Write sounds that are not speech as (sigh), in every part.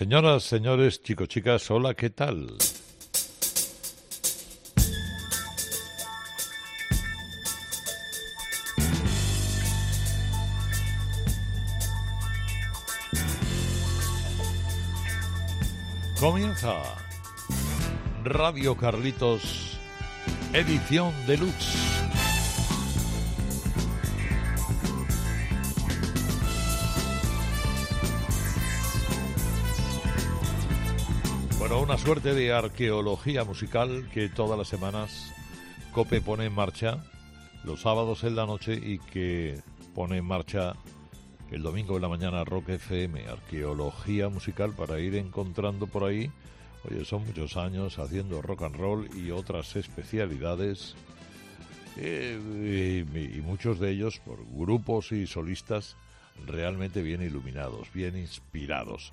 Señoras, señores, chicos, chicas, hola, ¿qué tal? Comienza Radio Carlitos, edición deluxe. Una suerte de arqueología musical que todas las semanas Cope pone en marcha los sábados en la noche y que pone en marcha el domingo en la mañana Rock FM, arqueología musical para ir encontrando por ahí. Oye, son muchos años haciendo rock and roll y otras especialidades. Eh, y muchos de ellos por grupos y solistas realmente bien iluminados, bien inspirados.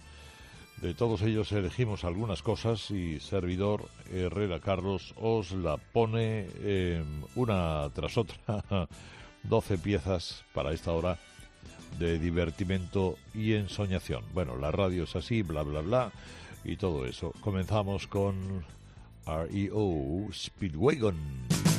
De todos ellos elegimos algunas cosas y servidor Herrera Carlos os la pone eh, una tras otra, (laughs) 12 piezas para esta hora de divertimento y ensoñación. Bueno, la radio es así, bla, bla, bla, y todo eso. Comenzamos con REO Speedwagon.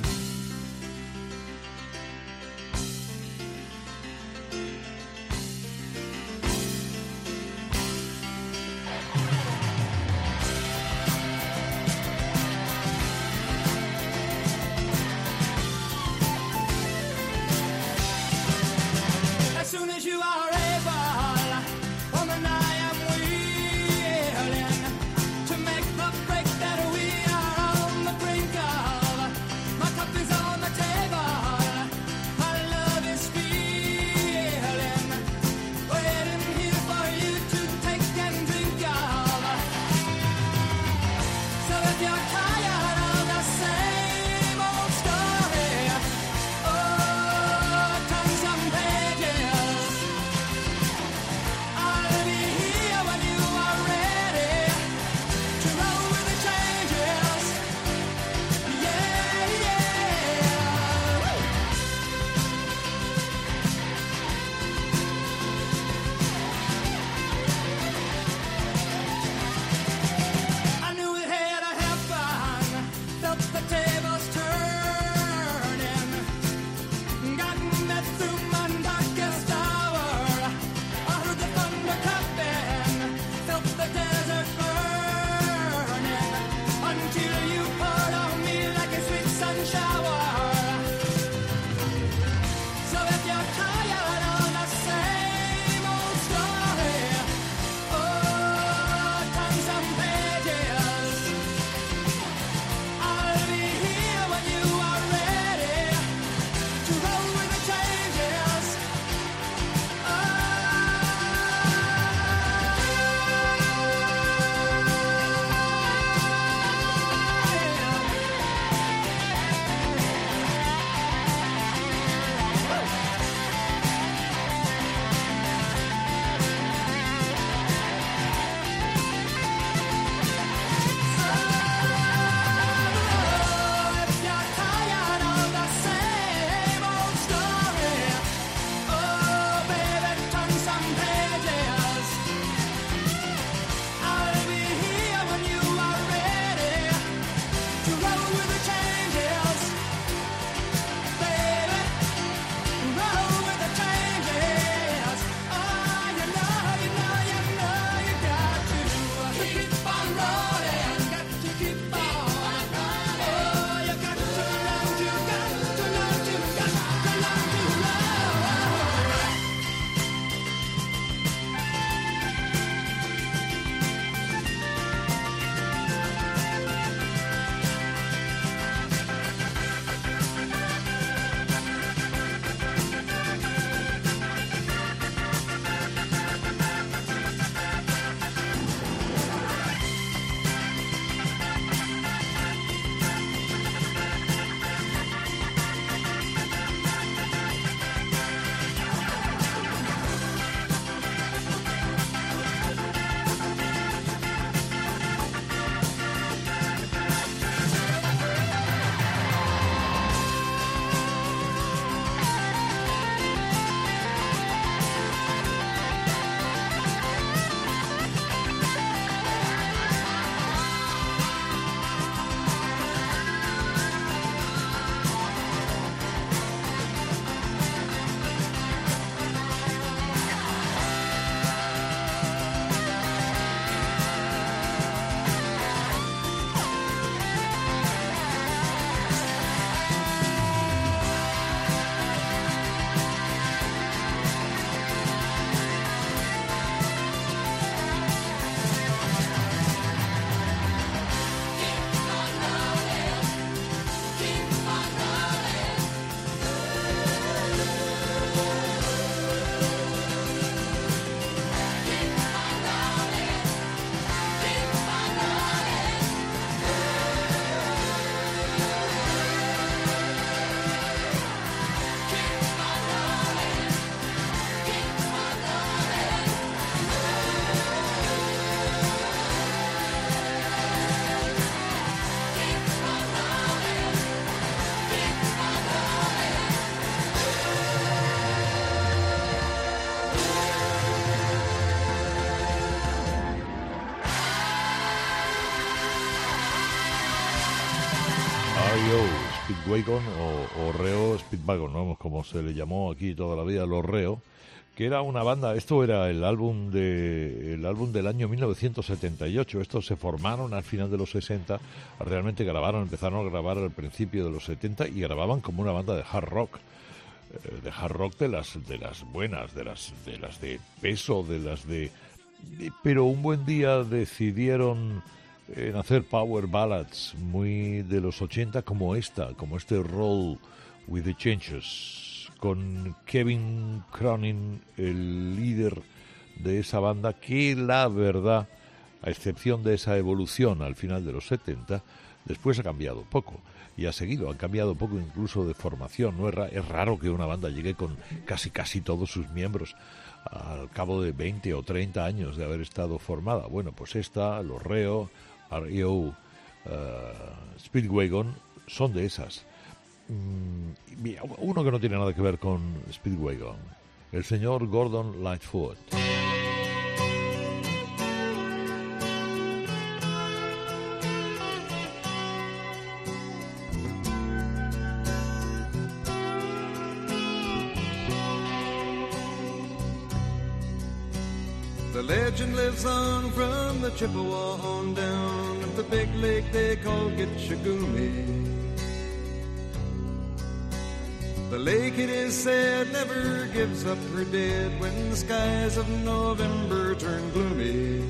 O Reo Speedwagon, ¿no? como se le llamó aquí toda la vida, los Reo, que era una banda, esto era el álbum de el álbum del año 1978, estos se formaron al final de los 60, realmente grabaron, empezaron a grabar al principio de los 70 y grababan como una banda de hard rock eh, de hard rock de las de las buenas, de las de las de peso, de las de pero un buen día decidieron en hacer power ballads muy de los 80 como esta, como este Roll with the Changes, con Kevin Cronin, el líder de esa banda, que la verdad, a excepción de esa evolución al final de los 70, después ha cambiado poco y ha seguido, ha cambiado poco incluso de formación. No es, ra- es raro que una banda llegue con casi casi todos sus miembros al cabo de 20 o 30 años de haber estado formada. Bueno, pues esta, los Reo, REO, eh, Speedwagon, son de esas. Mm, uno que no tiene nada que ver con Speedwagon, el señor Gordon Lightfoot. They call Gitchagumi. The lake, it is said, never gives up her dead when the skies of November turn gloomy.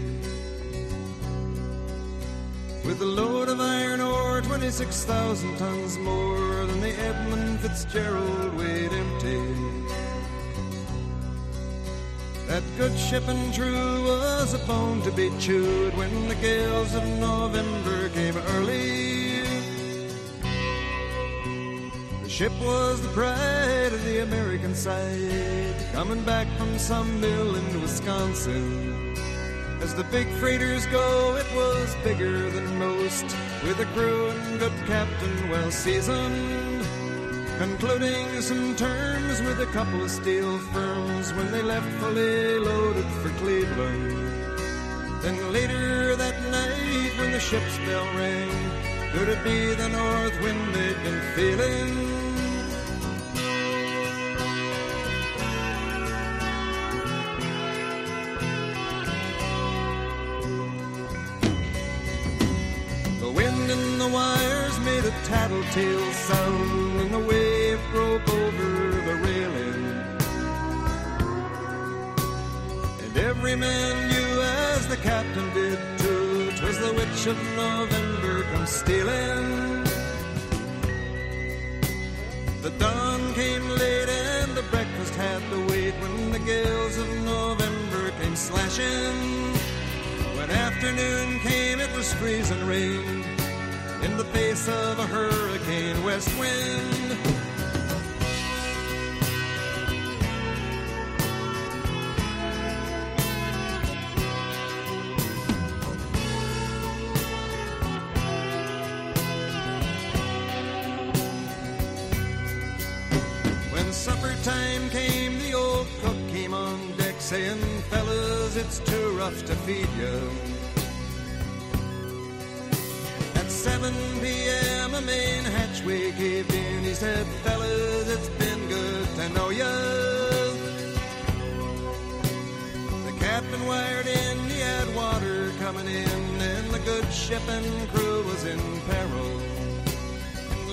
With a load of iron ore, 26,000 tons more than the Edmund Fitzgerald weighed empty. That good ship and true was a bone to be chewed when the gales of November came early. The ship was the pride of the American side, coming back from some mill in Wisconsin. As the big freighters go, it was bigger than most, with a crew and good captain well seasoned. Concluding some terms with a couple of steel firms when they left fully loaded for Cleveland. Then later that night when the ship's bell rang, could it be the north wind they'd been feeling? The wind in the wires made a tattletale sound, and the wave broke over the railing. And every man knew, as the captain did too, 'twas the witch of November come stealing. The dawn came late and the breakfast had to wait when the gales of November came slashing. When afternoon came, it was freezing rain in the face of a hurricane west wind. When supper time came, the old cook came on deck saying, Fellas, it's too rough to feed you. He said, Fellas, it's been good to know ya. The captain wired in, he had water coming in, and the good ship and crew was in peril.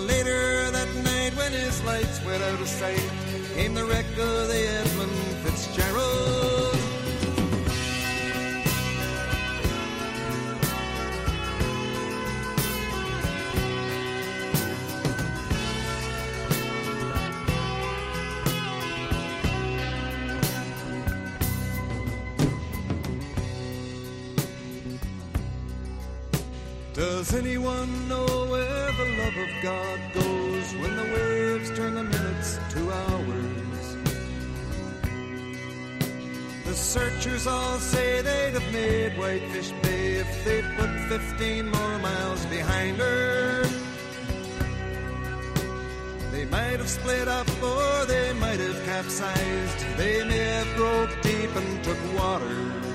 Later that night, when his lights went out of sight, came the wreck of the Edmund Fitzgerald. Does anyone know where the love of God goes when the waves turn the minutes to hours? The searchers all say they'd have made Whitefish Bay if they'd put 15 more miles behind her. They might have split up or they might have capsized. They may have broke deep and took water.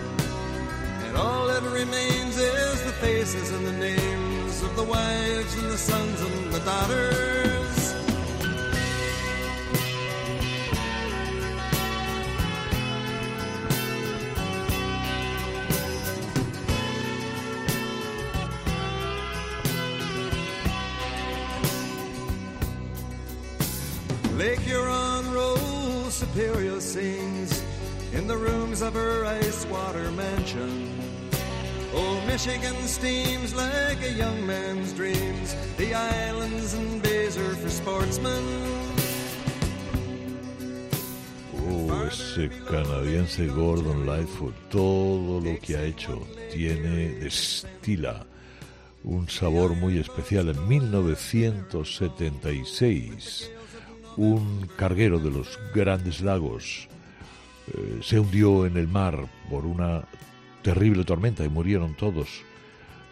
And all that remains is the faces and the names of the wives and the sons and the daughters. Lake Huron rolls, Superior sings in the rooms of her ice water mansion. Old Michigan steams like a young man's dreams. The islands and bays are for sportsmen. Oh, ese canadiense Gordon Lightfoot, todo lo que ha hecho tiene, destila un sabor muy especial. En 1976, un carguero de los grandes lagos eh, se hundió en el mar por una terrible tormenta y murieron todos.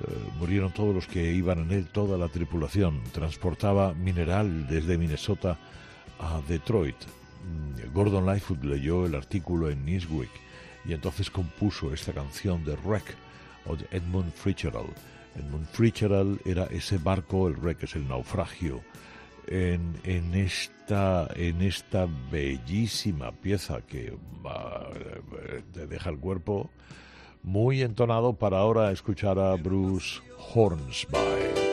Eh, murieron todos los que iban en él, toda la tripulación. Transportaba mineral desde Minnesota a Detroit. Mm, Gordon Lightfoot leyó el artículo en Newsweek y entonces compuso esta canción de Wreck o de Edmund Fitzgerald. Edmund Fitzgerald era ese barco, el wreck es el naufragio, en, en esta en esta bellísima pieza que eh, te deja el cuerpo muy entonado para ahora escuchar a Bruce Hornsby.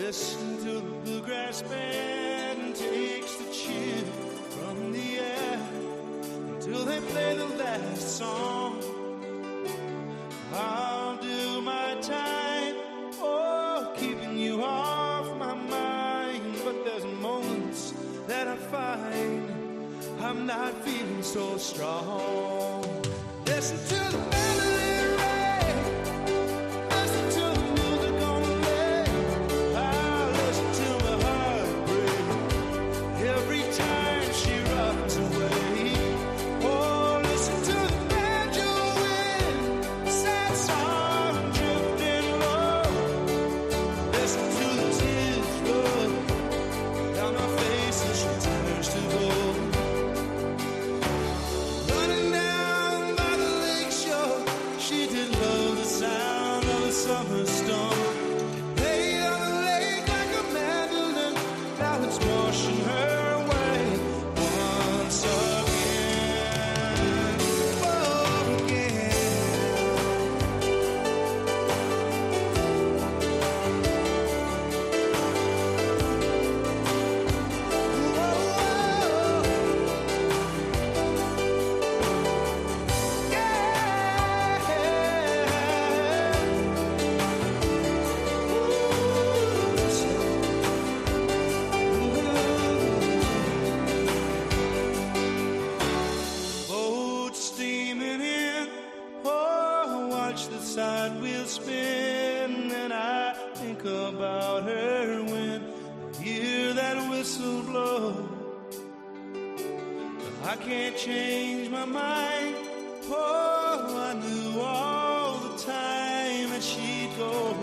Listen to the bluegrass band takes the chill from the air until they play the last song. I'll do my time, oh, keeping you off my mind. But there's moments that I find I'm not feeling so strong. Listen to whistle blow. I can't change my mind. Oh, I knew all the time that she'd go,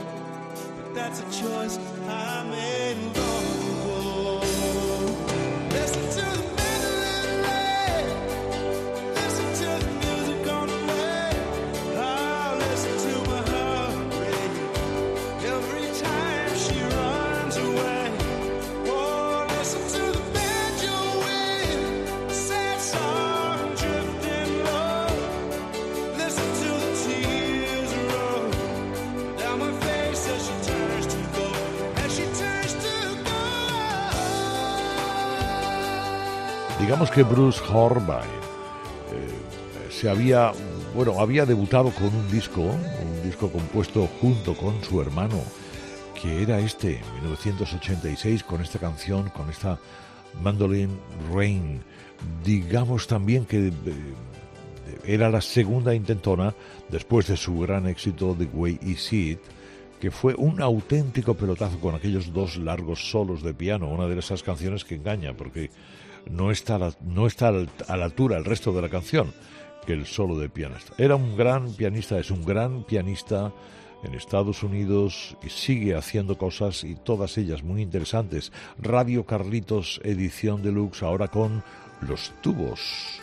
but that's a choice I made long Digamos que Bruce Horvath eh, se había, bueno, había debutado con un disco, un disco compuesto junto con su hermano, que era este, en 1986, con esta canción, con esta Mandolin Rain. Digamos también que eh, era la segunda intentona después de su gran éxito The Way See It, que fue un auténtico pelotazo con aquellos dos largos solos de piano, una de esas canciones que engaña, porque no está, a la, no está a la altura el resto de la canción que el solo de pianista. Era un gran pianista, es un gran pianista en Estados Unidos y sigue haciendo cosas y todas ellas muy interesantes. Radio Carlitos, edición deluxe, ahora con los tubos.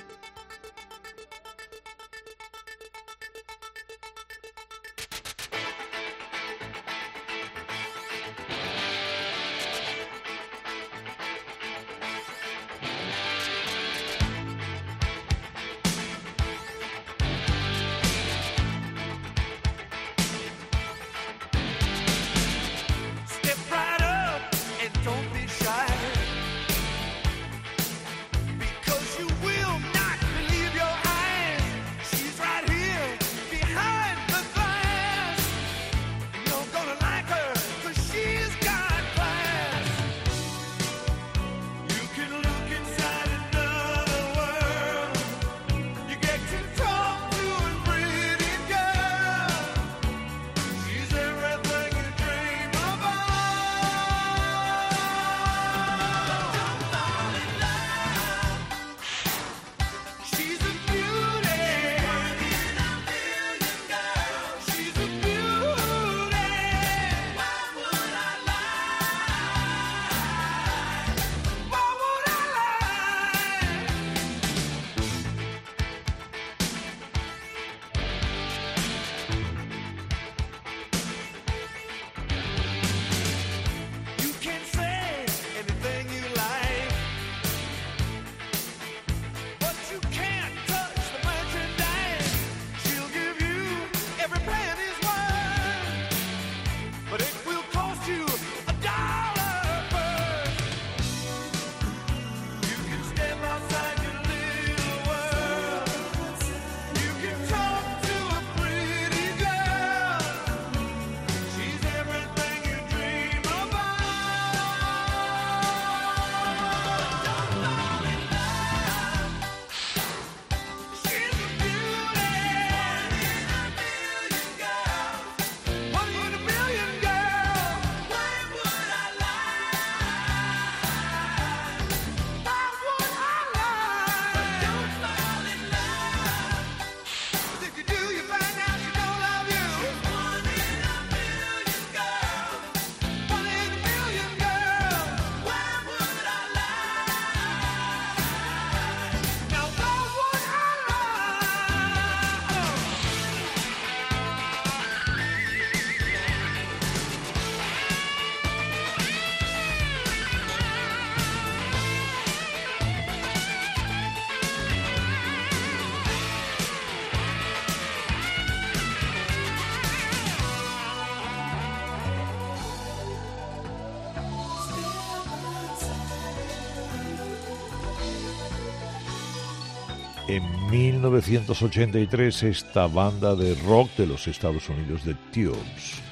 1983 esta banda de rock de los Estados Unidos, The Tubes,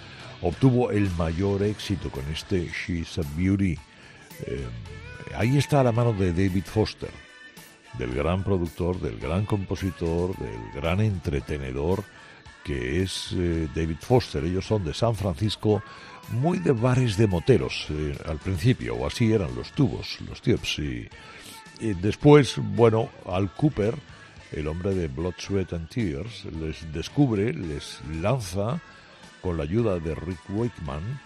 obtuvo el mayor éxito con este She's a Beauty. Eh, ahí está a la mano de David Foster, del gran productor, del gran compositor, del gran entretenedor que es eh, David Foster. Ellos son de San Francisco, muy de bares de moteros eh, al principio, o así eran los tubos, los tubes. Y, después, bueno, Al Cooper, el hombre de Blood, Sweat and Tears, les descubre, les lanza con la ayuda de Rick Wakeman.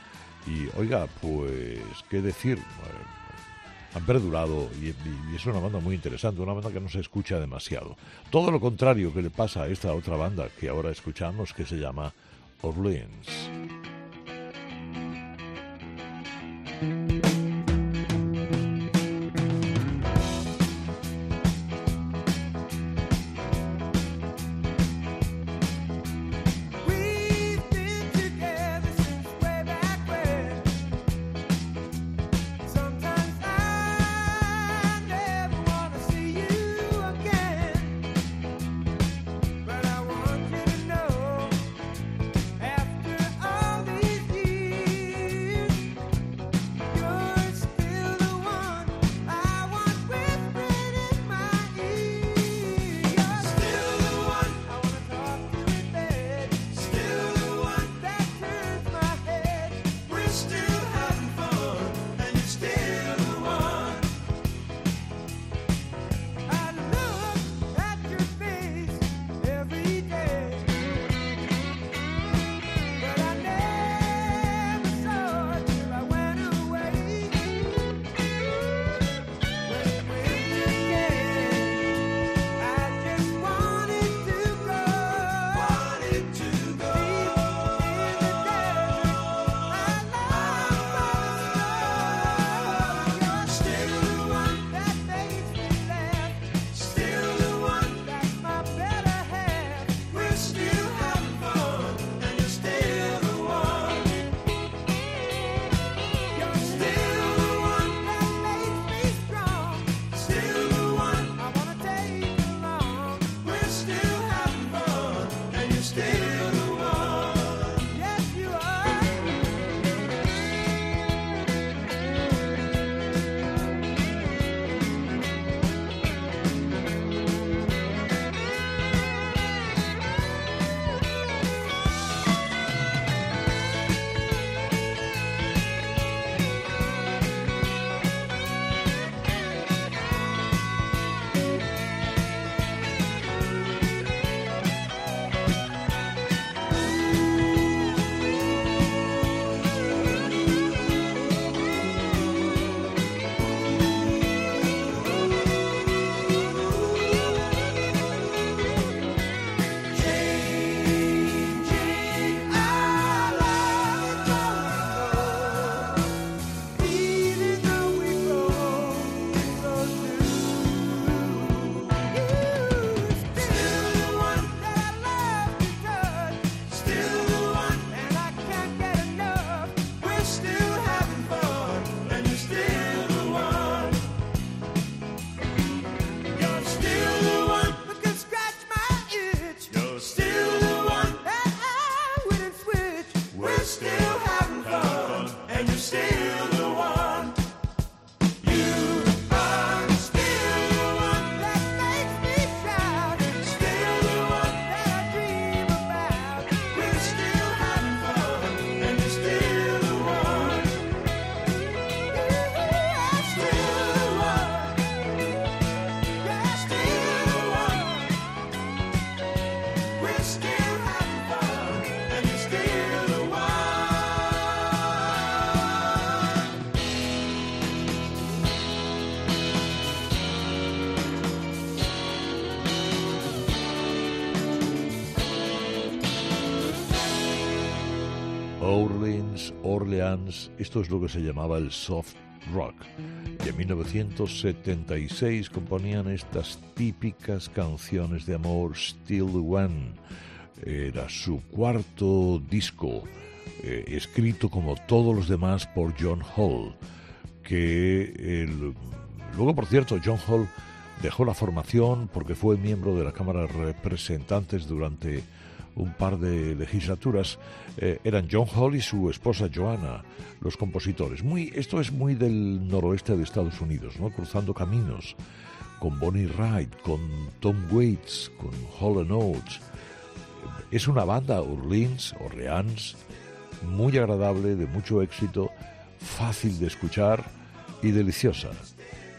Y oiga, pues, ¿qué decir? Han perdurado y es una banda muy interesante, una banda que no se escucha demasiado. Todo lo contrario que le pasa a esta otra banda que ahora escuchamos que se llama Orleans. Stay Esto es lo que se llamaba el soft rock. Y en 1976 componían estas típicas canciones de amor, Still One. Era su cuarto disco, eh, escrito como todos los demás por John Hall, que luego, por cierto, John Hall dejó la formación porque fue miembro de la Cámara de Representantes durante un par de legislaturas. Eh, eran John Hall y su esposa Joanna, los compositores. Muy, esto es muy del noroeste de Estados Unidos, ¿no? cruzando caminos con Bonnie Wright, con Tom Waits, con Hall Oates. Es una banda Orleans, Orleans, muy agradable, de mucho éxito, fácil de escuchar y deliciosa.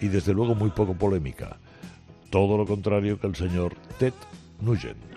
Y desde luego muy poco polémica. Todo lo contrario que el señor Ted Nugent.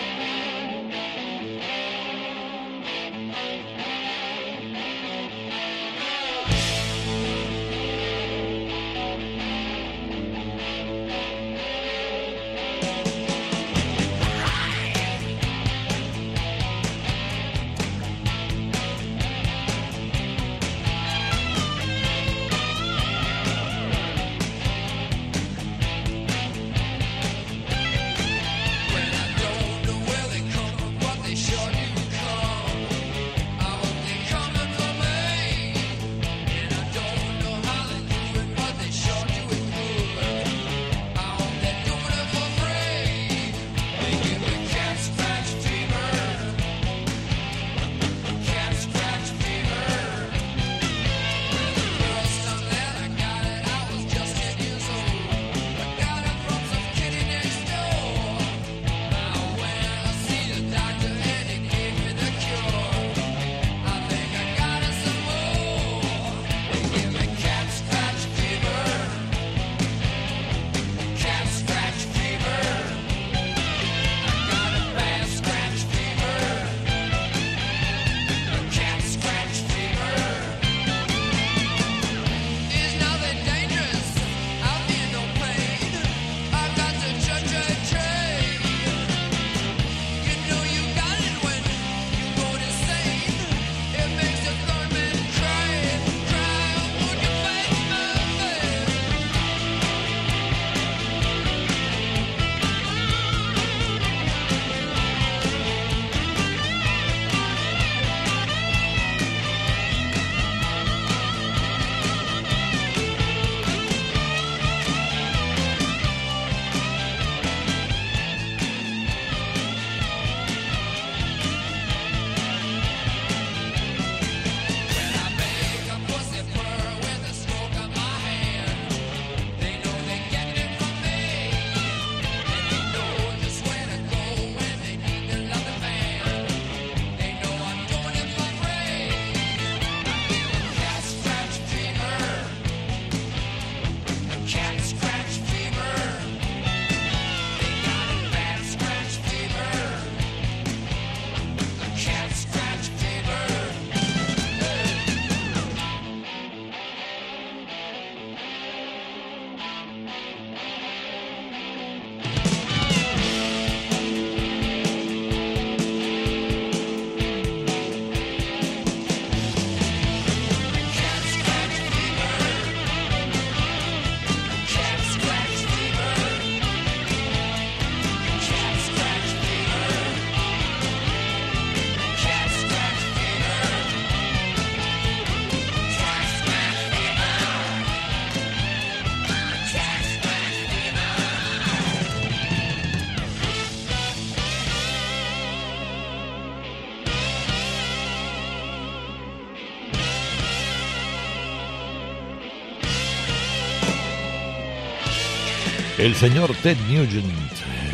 El señor Ted Nugent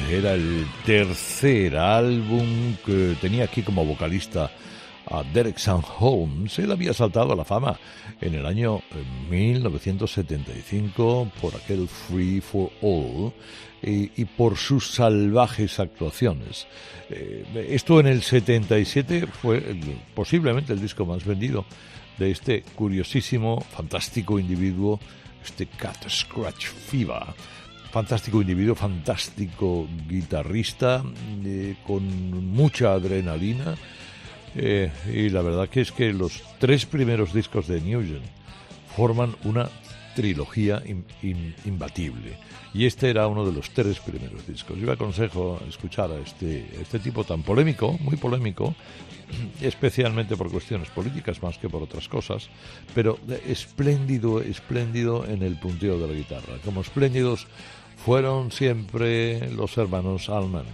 era el tercer álbum que tenía aquí como vocalista a Derek St. Holmes. Él había saltado a la fama en el año 1975 por aquel Free for All y, por sus salvajes actuaciones. Eh, esto en el 77 fue el- posiblemente el disco más vendido de este curiosísimo, fantástico individuo, este Cat Scratch Fever fantástico individuo, fantástico guitarrista, eh, con mucha adrenalina, Eh, y la verdad que es que los tres primeros discos de Nugent forman una trilogía im- im- imbatible. Y este era uno de los tres primeros discos. Yo aconsejo escuchar a este, este tipo tan polémico, muy polémico, (clears throat) especialmente por cuestiones políticas más que por otras cosas, pero espléndido, espléndido en el punteo de la guitarra. Como espléndidos fueron siempre los hermanos Allman.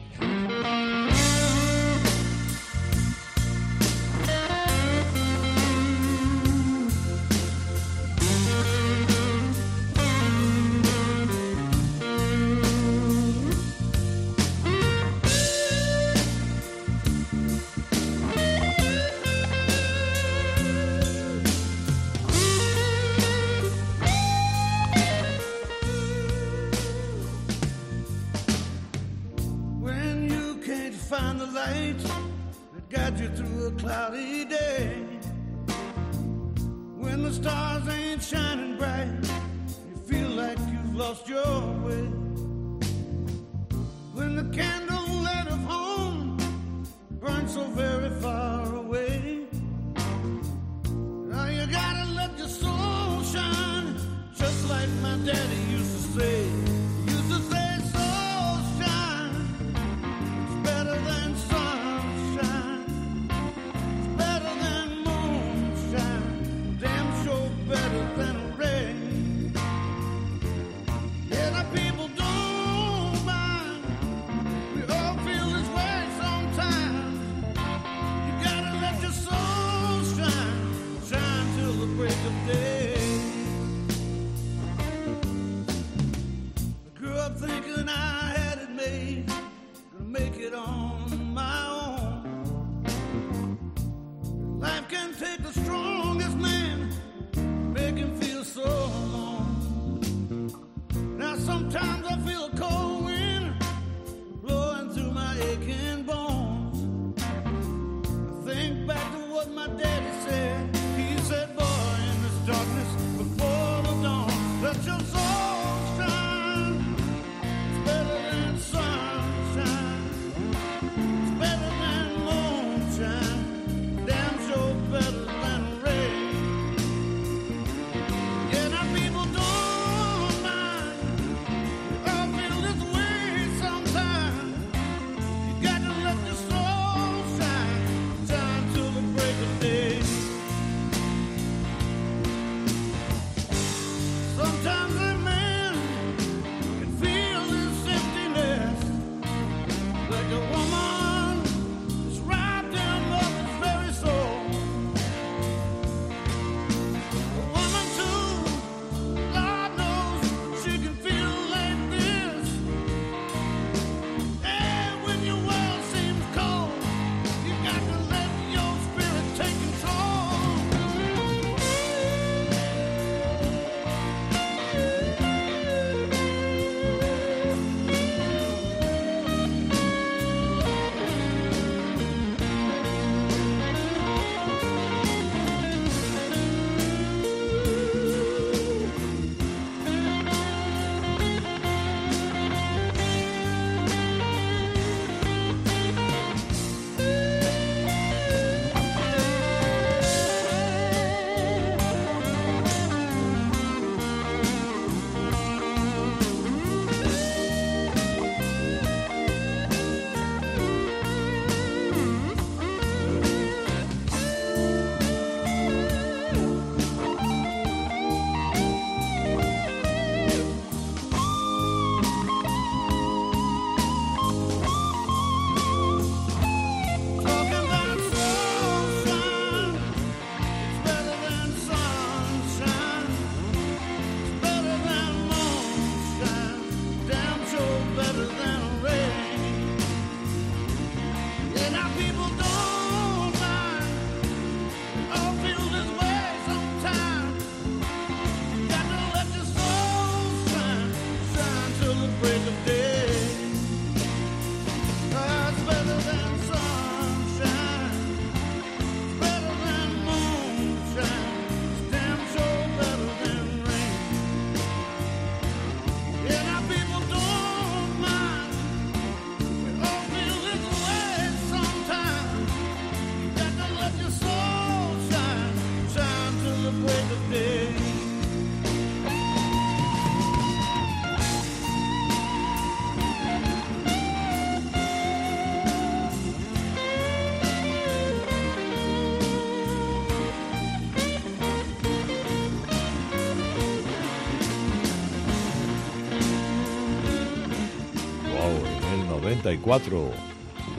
94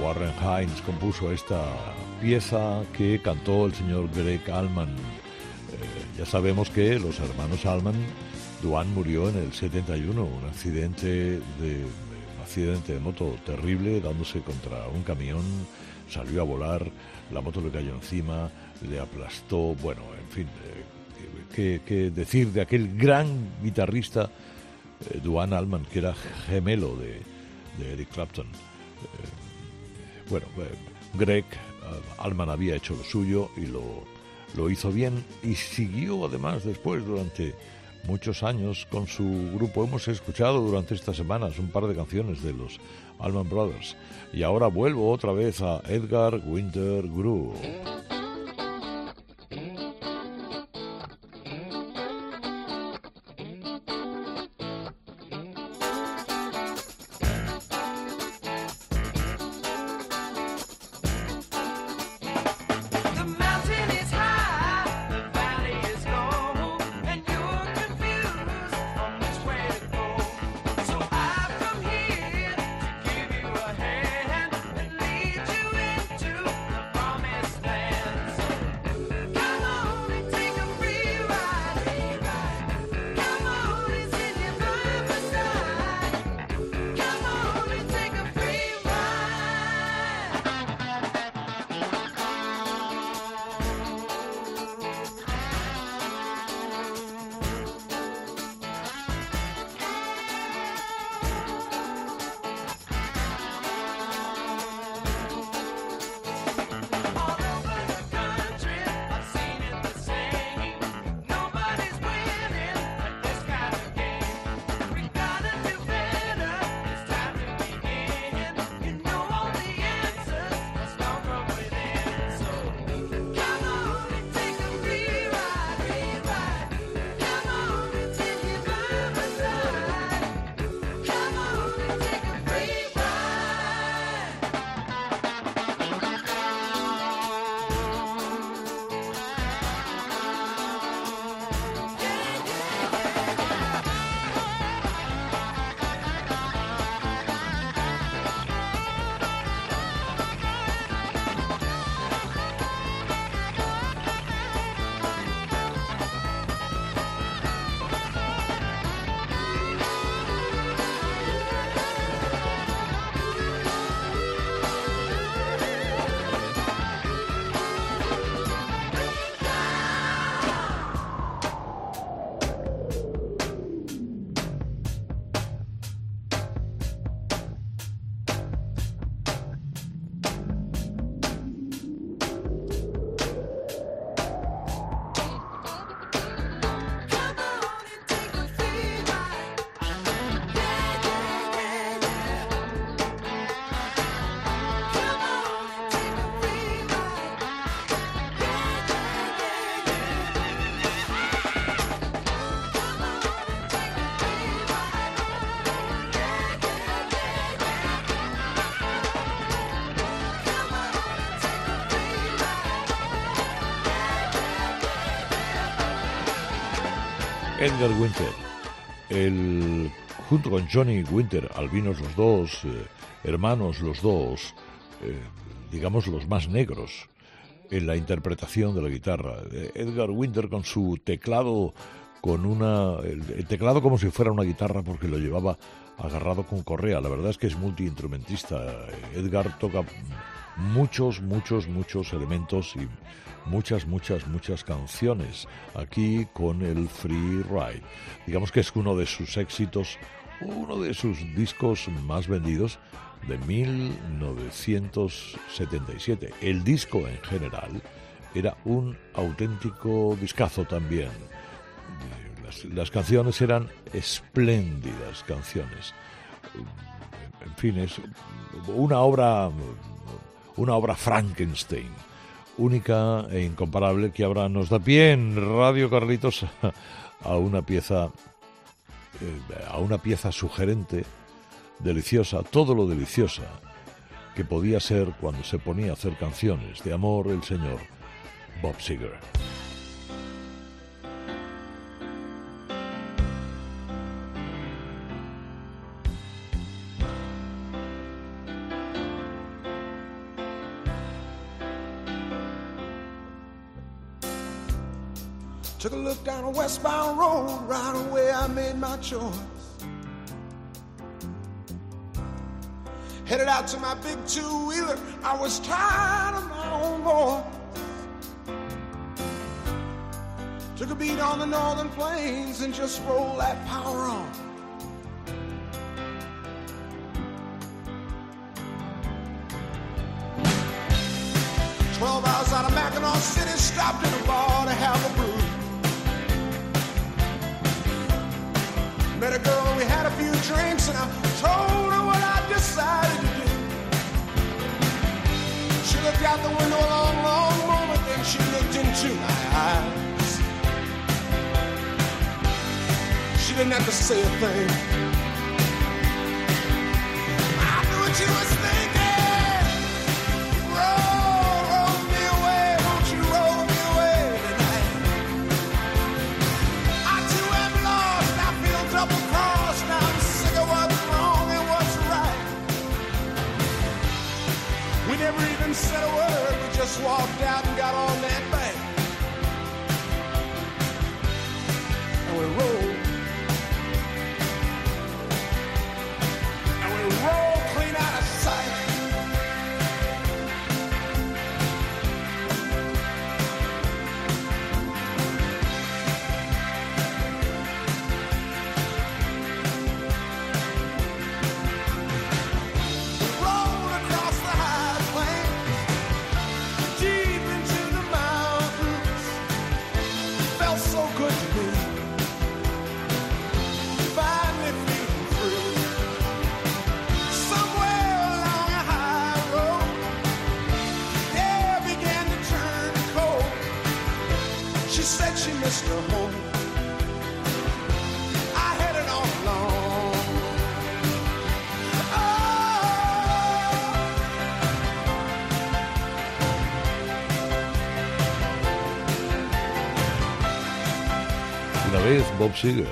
Warren Hines compuso esta pieza que cantó el señor Greg Allman. Eh, ya sabemos que los hermanos Allman, Duane murió en el 71, un accidente de un accidente de moto terrible, dándose contra un camión, salió a volar, la moto le cayó encima, le aplastó, bueno, en fin, eh, qué qué decir de aquel gran guitarrista eh, Duane Allman, que era gemelo de, de Eric Clapton. Eh, bueno, eh, Greg eh, Allman había hecho lo suyo y lo, lo hizo bien y siguió además después durante muchos años con su grupo. Hemos escuchado durante estas semanas un par de canciones de los Allman Brothers y ahora vuelvo otra vez a Edgar Winter Groove. Edgar Winter, el, junto con Johnny Winter, albinos los dos, eh, hermanos los dos, eh, digamos los más negros en la interpretación de la guitarra. Eh, Edgar Winter con su teclado, con una, el, el teclado como si fuera una guitarra porque lo llevaba agarrado con correa. La verdad es que es multiinstrumentista. Edgar toca muchos, muchos, muchos elementos y muchas, muchas, muchas canciones aquí con el Free Ride. Digamos que es uno de sus éxitos, uno de sus discos más vendidos de 1977. El disco en general era un auténtico discazo también. Las, canciones eran espléndidas canciones. En fin, es una obra, una obra Frankenstein única e incomparable que ahora nos da pie en Radio Carlitos a una pieza eh, a una pieza sugerente, deliciosa, todo lo deliciosa que podía ser cuando se ponía a hacer canciones de amor el señor Bob Seger. Westbound road, right away I made my choice. Headed out to my big two wheeler, I was tired of my own voice. Took a beat on the northern plains and just rolled that power on. Twelve hours out of Mackinac City, stopped in a bar to have a brew. Drinks and I told her what I decided to do. She looked out the window a long, long moment, then she looked into my eyes. She didn't have to say a thing. I knew what she was just walked out and got on said she missed her home. Una vez Bob Seger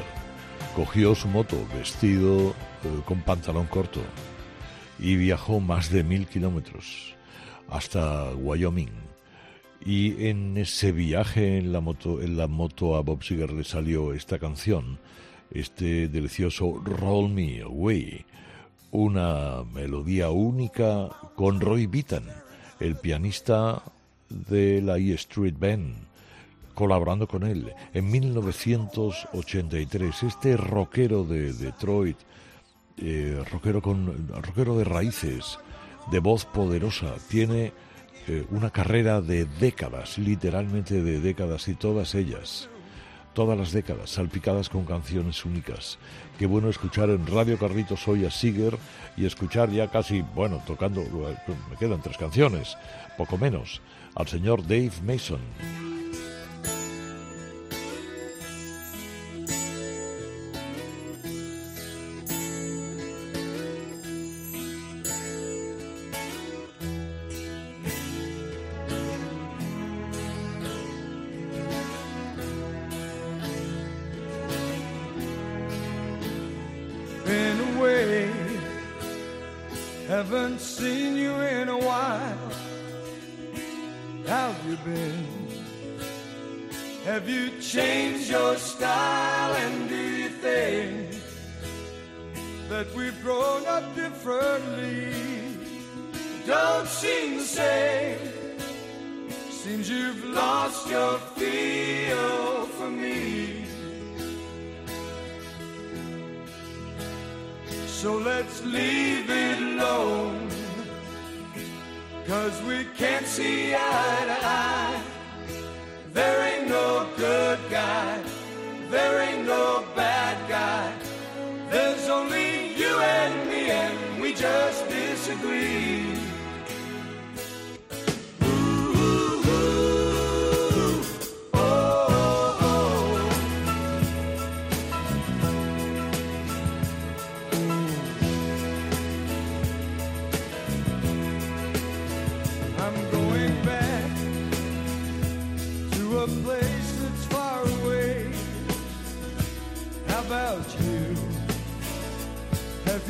cogió su moto vestido eh, con pantalón corto y viajó más de mil kilómetros hasta Wyoming. Y en ese viaje en la moto, en la moto a Bob Seger le salió esta canción, este delicioso Roll Me Away, una melodía única con Roy Beaton, el pianista de la E Street Band colaborando con él en 1983. Este rockero de Detroit, eh, rockero, con, rockero de raíces, de voz poderosa, tiene eh, una carrera de décadas, literalmente de décadas, y todas ellas, todas las décadas, salpicadas con canciones únicas. Qué bueno escuchar en Radio Carlitos hoy a Seeger y escuchar ya casi, bueno, tocando, me quedan tres canciones, poco menos, al señor Dave Mason. Have you changed your style? And do you think that we've grown up differently? Don't seem the same. Seems you've lost your feel for me. So let's leave it alone. Cause we can't see eye to eye. There ain't no good guy. There ain't no bad guy. There's only you and me, and we just disagree.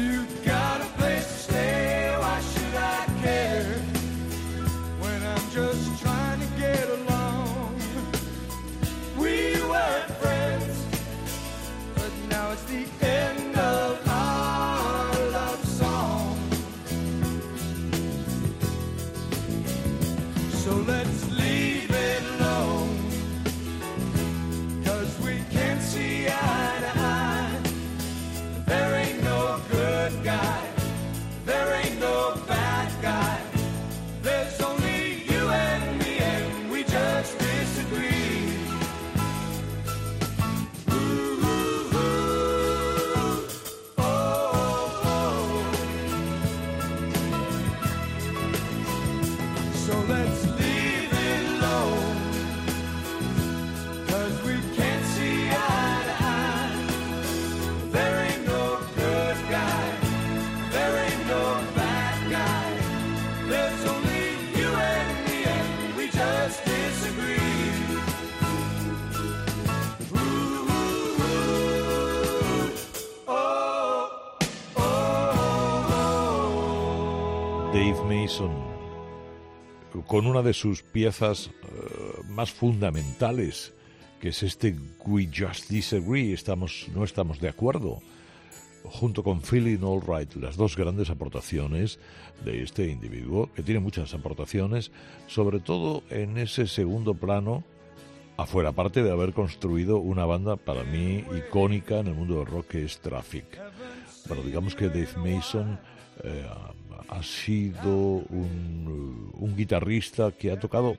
You got Mason, con una de sus piezas eh, más fundamentales, que es este We Just Disagree, estamos, no estamos de acuerdo, junto con Feeling All Right, las dos grandes aportaciones de este individuo, que tiene muchas aportaciones, sobre todo en ese segundo plano, afuera, aparte de haber construido una banda para mí icónica en el mundo del rock que es Traffic. Bueno, digamos que Dave Mason eh, ha sido un, guitarrista que ha tocado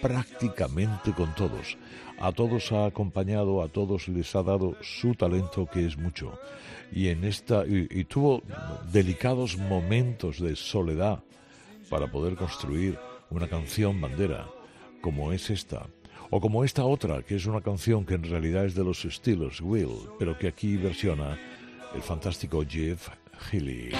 prácticamente con todos. A todos ha acompañado, a todos les ha dado su talento, que es mucho. Y en esta y, tuvo delicados momentos de soledad para poder construir una canción bandera, como es esta. O como esta otra, que es una canción que en realidad es de los Steelers, Will, pero que aquí versiona el fantástico Jeff Healy.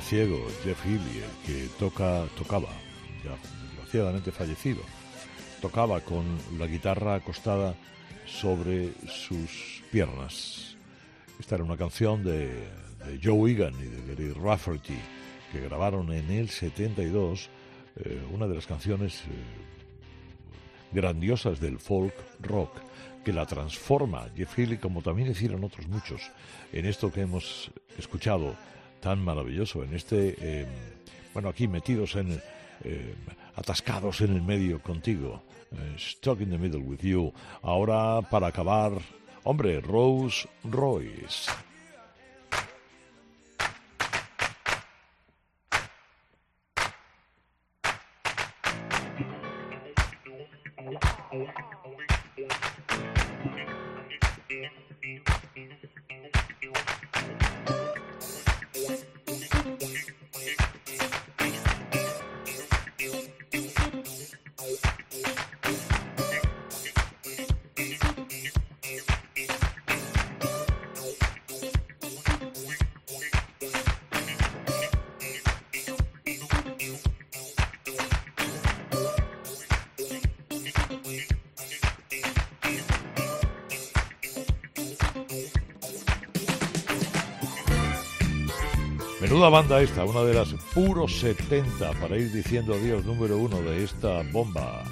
Ciego Jeff Healy, que toca, tocaba, ya desgraciadamente fallecido, tocaba con la guitarra acostada sobre sus piernas. Esta era una canción de, de Joe Egan y de Gary Rafferty que grabaron en el 72 eh, una de las canciones eh, grandiosas del folk rock que la transforma Jeff Healy, como también hicieron otros muchos, en esto que hemos escuchado tan maravilloso, en este, eh, bueno, aquí metidos en, eh, atascados en el medio contigo, eh, stuck in the middle with you. Ahora, para acabar, hombre, Rose Royce. Banda esta, una de las puros 70 para ir diciendo adiós número uno de esta bomba.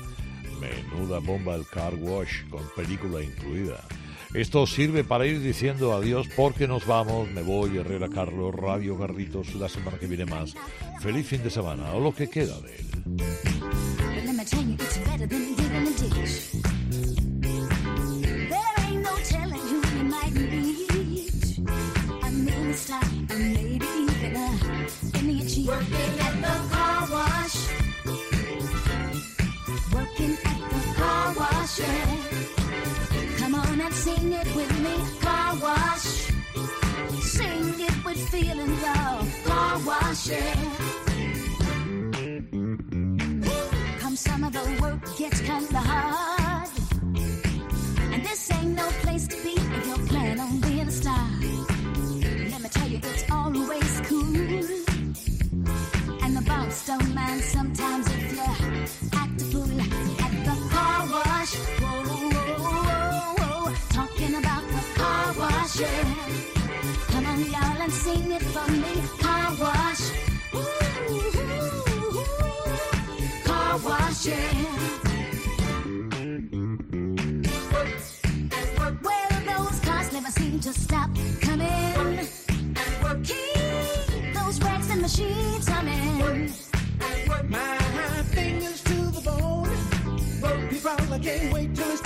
Menuda bomba el car wash con película incluida. Esto sirve para ir diciendo adiós porque nos vamos. Me voy, Herrera Carlos, Radio Garritos, la semana que viene más. Feliz fin de semana o lo que queda de él. Come on and sing it with me, car wash. Sing it with feeling, y'all. Car wash, yeah. Come some of the work gets kinda hard. And this ain't no place to be if you're planning on being a star. Let me tell you, it's always cool. And the boss don't mind sometimes Come on, y'all, and sing it for me. Car wash. Ooh, car wash, yeah. Those cars never seem to stop coming. Keep those machines humming. My fingers to the bone. People, can't wait till it's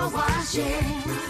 y'all. Car